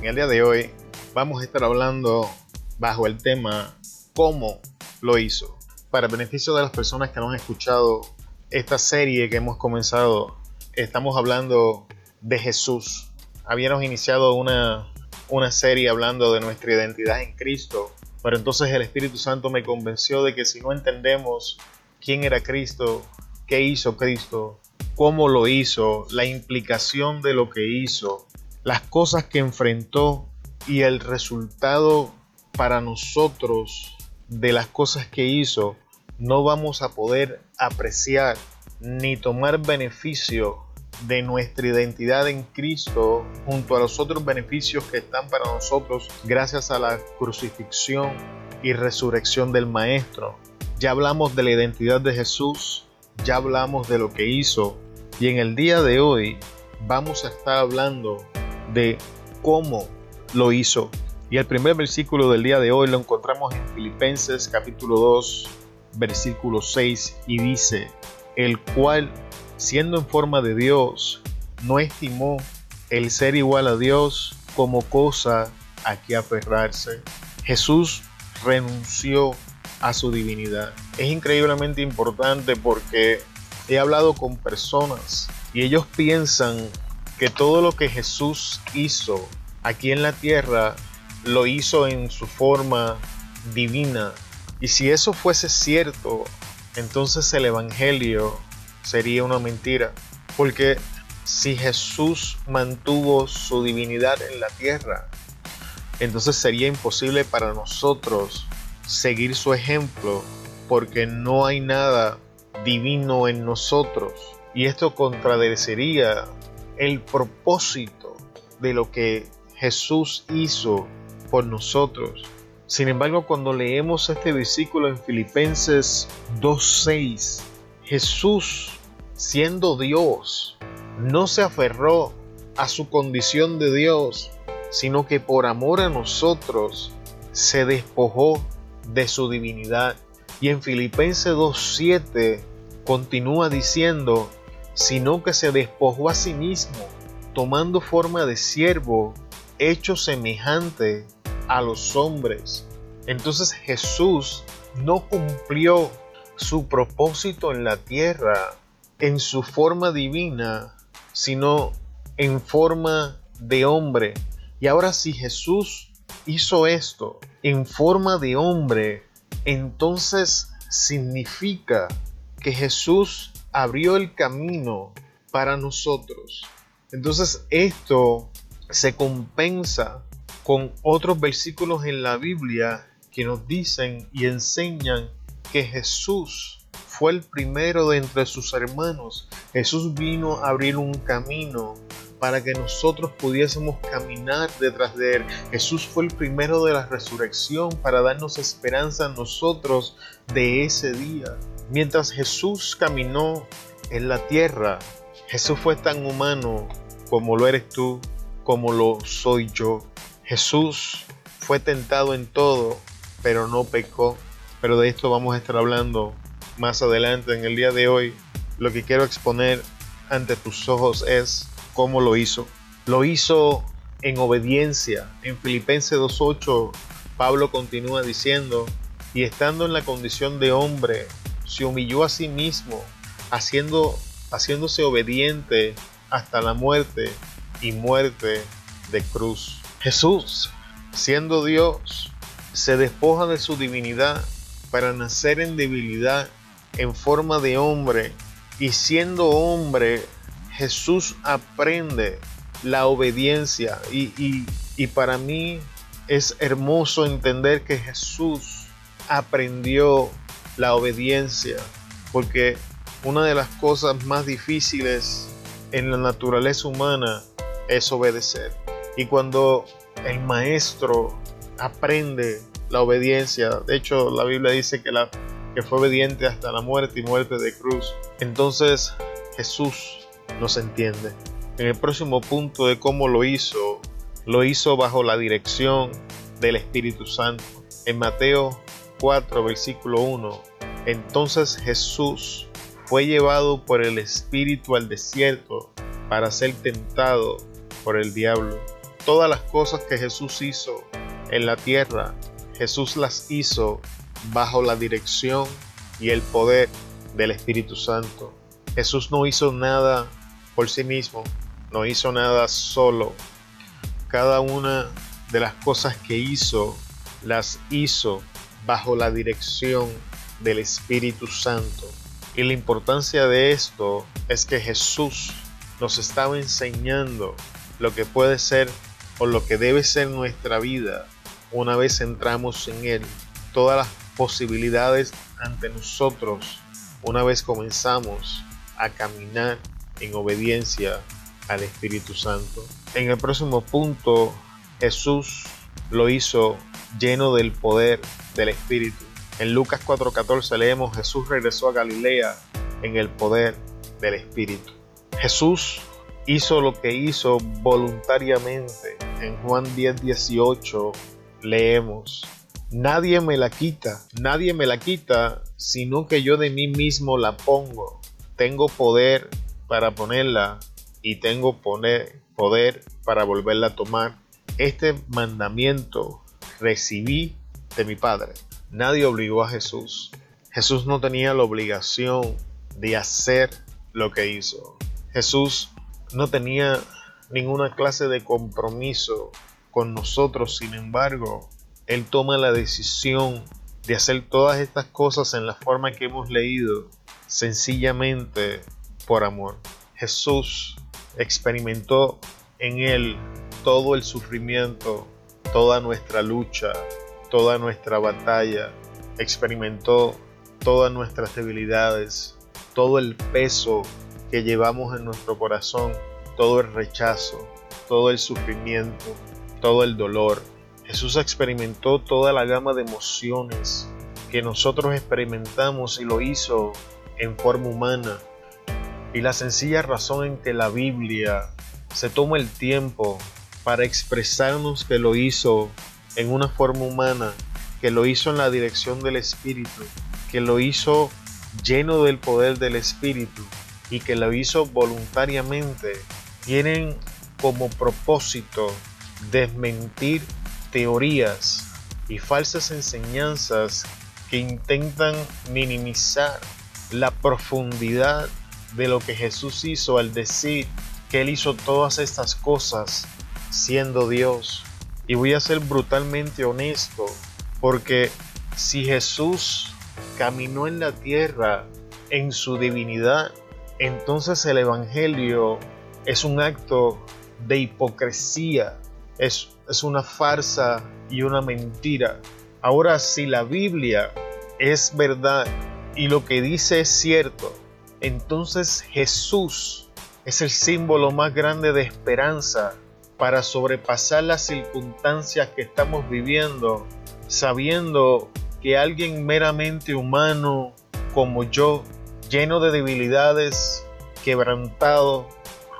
En el día de hoy vamos a estar hablando bajo el tema cómo lo hizo. Para beneficio de las personas que no han escuchado esta serie que hemos comenzado, estamos hablando de Jesús. Habíamos iniciado una, una serie hablando de nuestra identidad en Cristo, pero entonces el Espíritu Santo me convenció de que si no entendemos quién era Cristo, qué hizo Cristo, cómo lo hizo, la implicación de lo que hizo, las cosas que enfrentó y el resultado para nosotros de las cosas que hizo, no vamos a poder apreciar ni tomar beneficio de nuestra identidad en Cristo junto a los otros beneficios que están para nosotros gracias a la crucifixión y resurrección del Maestro. Ya hablamos de la identidad de Jesús, ya hablamos de lo que hizo y en el día de hoy vamos a estar hablando de cómo lo hizo. Y el primer versículo del día de hoy lo encontramos en Filipenses capítulo 2, versículo 6 y dice, el cual, siendo en forma de Dios, no estimó el ser igual a Dios como cosa a que aferrarse. Jesús renunció a su divinidad. Es increíblemente importante porque he hablado con personas y ellos piensan que todo lo que Jesús hizo aquí en la tierra lo hizo en su forma divina. Y si eso fuese cierto, entonces el Evangelio sería una mentira. Porque si Jesús mantuvo su divinidad en la tierra, entonces sería imposible para nosotros seguir su ejemplo porque no hay nada divino en nosotros. Y esto contradecería el propósito de lo que Jesús hizo por nosotros. Sin embargo, cuando leemos este versículo en Filipenses 2.6, Jesús, siendo Dios, no se aferró a su condición de Dios, sino que por amor a nosotros se despojó de su divinidad. Y en Filipenses 2.7 continúa diciendo, sino que se despojó a sí mismo, tomando forma de siervo, hecho semejante a los hombres. Entonces Jesús no cumplió su propósito en la tierra en su forma divina, sino en forma de hombre. Y ahora si Jesús hizo esto en forma de hombre, entonces significa que Jesús abrió el camino para nosotros. Entonces esto se compensa con otros versículos en la Biblia que nos dicen y enseñan que Jesús fue el primero de entre sus hermanos. Jesús vino a abrir un camino para que nosotros pudiésemos caminar detrás de Él. Jesús fue el primero de la resurrección para darnos esperanza a nosotros de ese día. Mientras Jesús caminó en la tierra, Jesús fue tan humano como lo eres tú, como lo soy yo. Jesús fue tentado en todo, pero no pecó. Pero de esto vamos a estar hablando más adelante en el día de hoy. Lo que quiero exponer ante tus ojos es cómo lo hizo. Lo hizo en obediencia. En Filipenses 2.8 Pablo continúa diciendo, y estando en la condición de hombre, se humilló a sí mismo, haciendo, haciéndose obediente hasta la muerte y muerte de cruz. Jesús, siendo Dios, se despoja de su divinidad para nacer en debilidad en forma de hombre y siendo hombre, Jesús aprende la obediencia y, y para mí es hermoso entender que Jesús aprendió la obediencia porque una de las cosas más difíciles en la naturaleza humana es obedecer. Y cuando el maestro aprende la obediencia, de hecho la Biblia dice que, la, que fue obediente hasta la muerte y muerte de cruz, entonces Jesús nos entiende. En el próximo punto de cómo lo hizo, lo hizo bajo la dirección del Espíritu Santo. En Mateo 4, versículo 1, entonces Jesús fue llevado por el Espíritu al desierto para ser tentado por el diablo. Todas las cosas que Jesús hizo en la tierra, Jesús las hizo bajo la dirección y el poder del Espíritu Santo. Jesús no hizo nada por sí mismo, no hizo nada solo. Cada una de las cosas que hizo, las hizo bajo la dirección del Espíritu Santo. Y la importancia de esto es que Jesús nos estaba enseñando lo que puede ser o lo que debe ser nuestra vida una vez entramos en Él. Todas las posibilidades ante nosotros una vez comenzamos a caminar en obediencia al Espíritu Santo. En el próximo punto, Jesús lo hizo lleno del poder del Espíritu. En Lucas 4:14 leemos, Jesús regresó a Galilea en el poder del Espíritu. Jesús hizo lo que hizo voluntariamente. En Juan 10:18 leemos, Nadie me la quita, nadie me la quita, sino que yo de mí mismo la pongo. Tengo poder para ponerla y tengo poder, poder para volverla a tomar. Este mandamiento recibí de mi Padre. Nadie obligó a Jesús. Jesús no tenía la obligación de hacer lo que hizo. Jesús no tenía ninguna clase de compromiso con nosotros, sin embargo, Él toma la decisión de hacer todas estas cosas en la forma que hemos leído, sencillamente por amor. Jesús experimentó en Él todo el sufrimiento, toda nuestra lucha, toda nuestra batalla, experimentó todas nuestras debilidades, todo el peso que llevamos en nuestro corazón, todo el rechazo, todo el sufrimiento, todo el dolor. Jesús experimentó toda la gama de emociones que nosotros experimentamos y lo hizo en forma humana. Y la sencilla razón en que la Biblia se toma el tiempo para expresarnos que lo hizo en una forma humana, que lo hizo en la dirección del Espíritu, que lo hizo lleno del poder del Espíritu y que lo hizo voluntariamente, tienen como propósito desmentir teorías y falsas enseñanzas que intentan minimizar la profundidad de lo que Jesús hizo al decir que Él hizo todas estas cosas siendo Dios. Y voy a ser brutalmente honesto, porque si Jesús caminó en la tierra en su divinidad, entonces el Evangelio es un acto de hipocresía es, una farsa y una mentira. Ahora, si la Biblia es verdad y lo que dice es cierto, entonces Jesús es el símbolo más grande de esperanza para sobrepasar las circunstancias que estamos viviendo, sabiendo que alguien meramente humano como yo, lleno de debilidades, quebrantado,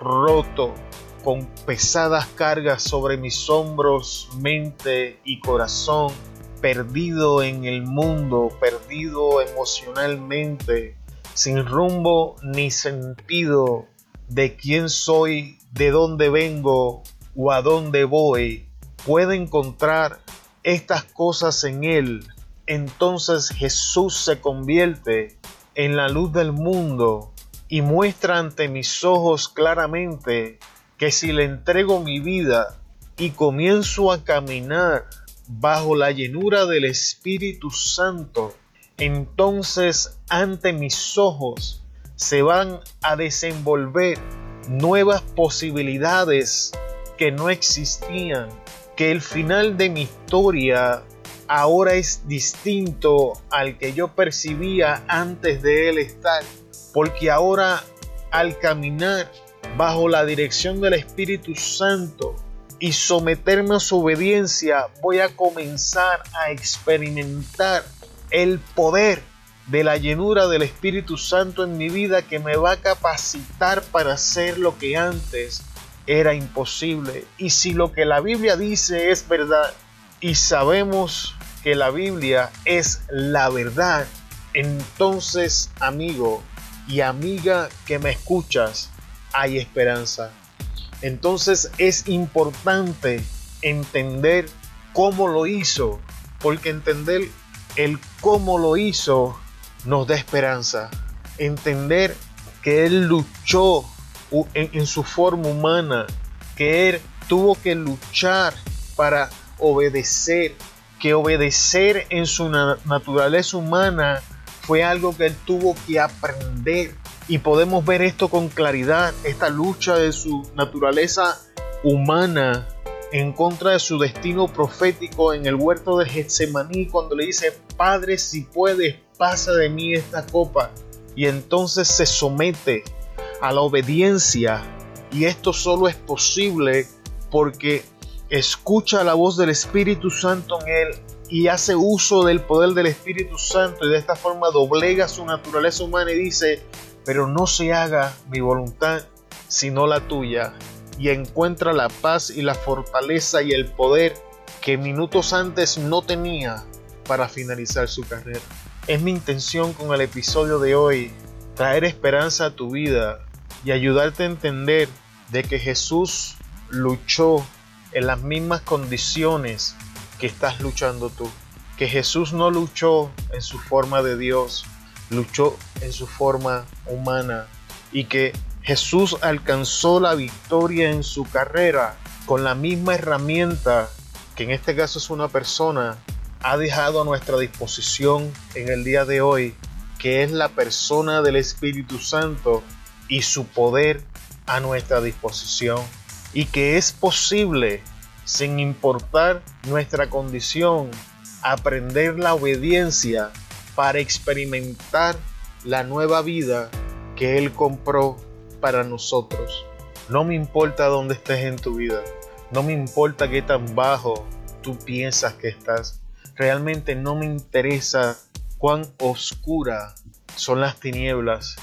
roto, con pesadas cargas sobre mis hombros, mente y corazón, perdido en el mundo, perdido emocionalmente, sin rumbo ni sentido de quién soy, de dónde vengo o a dónde voy, puede encontrar estas cosas en Él, entonces Jesús se convierte en la luz del mundo y muestra ante mis ojos claramente que si le entrego mi vida y comienzo a caminar bajo la llenura del Espíritu Santo, entonces ante mis ojos se van a desenvolver nuevas posibilidades que no existían, que el final de mi historia ahora es distinto al que yo percibía antes de él estar, porque ahora al caminar bajo la dirección del Espíritu Santo y someterme a su obediencia, voy a comenzar a experimentar el poder de la llenura del Espíritu Santo en mi vida que me va a capacitar para hacer lo que antes era imposible. Y si lo que la Biblia dice es verdad y sabemos que la Biblia es la verdad, entonces amigo y amiga que me escuchas, hay esperanza. Entonces es importante entender cómo lo hizo, porque entender el cómo lo hizo nos da esperanza. Entender que Él luchó en, su forma humana, que Él tuvo que luchar para obedecer, que obedecer en su naturaleza humana fue algo que Él tuvo que aprender. Y podemos ver esto con claridad, esta lucha de su naturaleza humana en contra de su destino profético en el huerto de Getsemaní cuando le dice, Padre, si puedes, pasa de mí esta copa. Y entonces se somete a la obediencia. Y esto solo es posible porque escucha la voz del Espíritu Santo en él y hace uso del poder del Espíritu Santo y de esta forma doblega su naturaleza humana y dice, pero no se haga mi voluntad sino la tuya y encuentra la paz y la fortaleza y el poder que minutos antes no tenía para finalizar su carrera. Es mi intención con el episodio de hoy traer esperanza a tu vida y ayudarte a entender de que Jesús luchó en las mismas condiciones que estás luchando tú. Que Jesús no luchó en su forma de Dios, luchó en su forma humana y que Jesús alcanzó la victoria en su carrera con la misma herramienta que en este caso es una persona, ha dejado a nuestra disposición en el día de hoy, que es la persona del Espíritu Santo y su poder a nuestra disposición. Y que es posible, sin importar nuestra condición, aprender la obediencia para experimentar la nueva vida que Él compró para nosotros. No me importa dónde estés en tu vida. No me importa qué tan bajo tú piensas que estás. Realmente no me interesa cuán oscura son las tinieblas.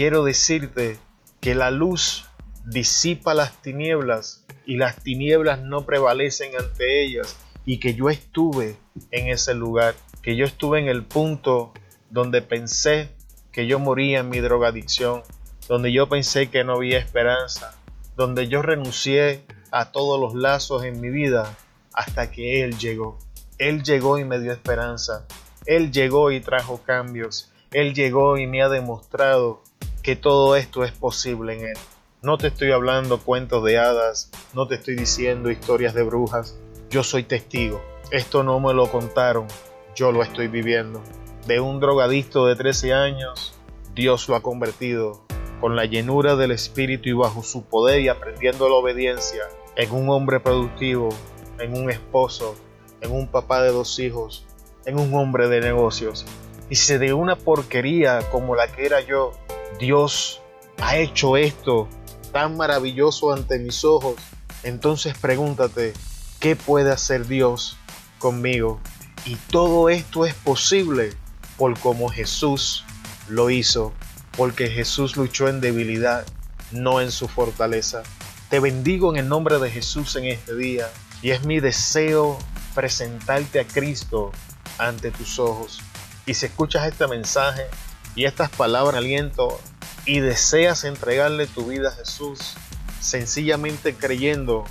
Quiero decirte que la luz disipa las tinieblas y las tinieblas no prevalecen ante ellas y que yo estuve en ese lugar, que yo estuve en el punto donde pensé que yo moría en mi drogadicción, donde yo pensé que no había esperanza, donde yo renuncié a todos los lazos en mi vida hasta que Él llegó. Él llegó y me dio esperanza. Él llegó y trajo cambios. Él llegó y me ha demostrado que todo esto es posible en Él. No te estoy hablando cuentos de hadas, no te estoy diciendo historias de brujas. Yo soy testigo. Esto no me lo contaron, yo lo estoy viviendo. De un drogadicto de 13 años, Dios lo ha convertido con la llenura del Espíritu y bajo su poder y aprendiendo la obediencia, en un hombre productivo, en un esposo, en un papá de dos hijos, en un hombre de negocios. Y si de una porquería como la que era yo, Dios ha hecho esto tan maravilloso ante mis ojos, entonces pregúntate, ¿qué puede hacer Dios conmigo? Y todo esto es posible por como Jesús lo hizo porque Jesús luchó en debilidad, no en su fortaleza. Te bendigo en el nombre de Jesús en este día y es mi deseo presentarte a Cristo ante tus ojos. Y si escuchas este mensaje y estas palabras de aliento y deseas entregarle tu vida a Jesús, sencillamente creyendo,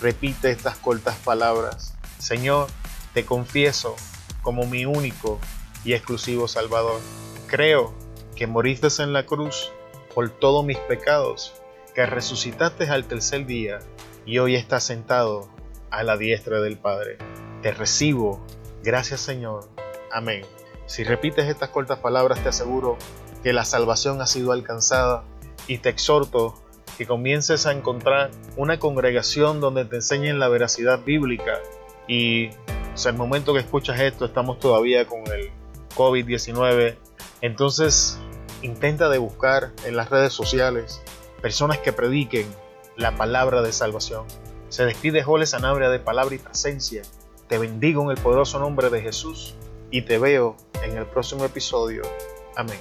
repite estas cortas palabras. Señor, te confieso como mi único y exclusivo Salvador. Creo que moriste en la cruz por todos mis pecados, que resucitaste al tercer día y hoy estás sentado a la diestra del Padre. Te recibo. Gracias Señor. Amén. Si repites estas cortas palabras te aseguro que la salvación ha sido alcanzada y te exhorto que comiences a encontrar una congregación donde te enseñen la veracidad bíblica y o el momento que escuchas esto estamos todavía con el COVID-19 entonces intenta de buscar en las redes sociales personas que prediquen la palabra de salvación. Se despide Jole Sanabria de palabra y presencia. Te bendigo en el poderoso nombre de Jesús y te veo en el próximo episodio. Amén.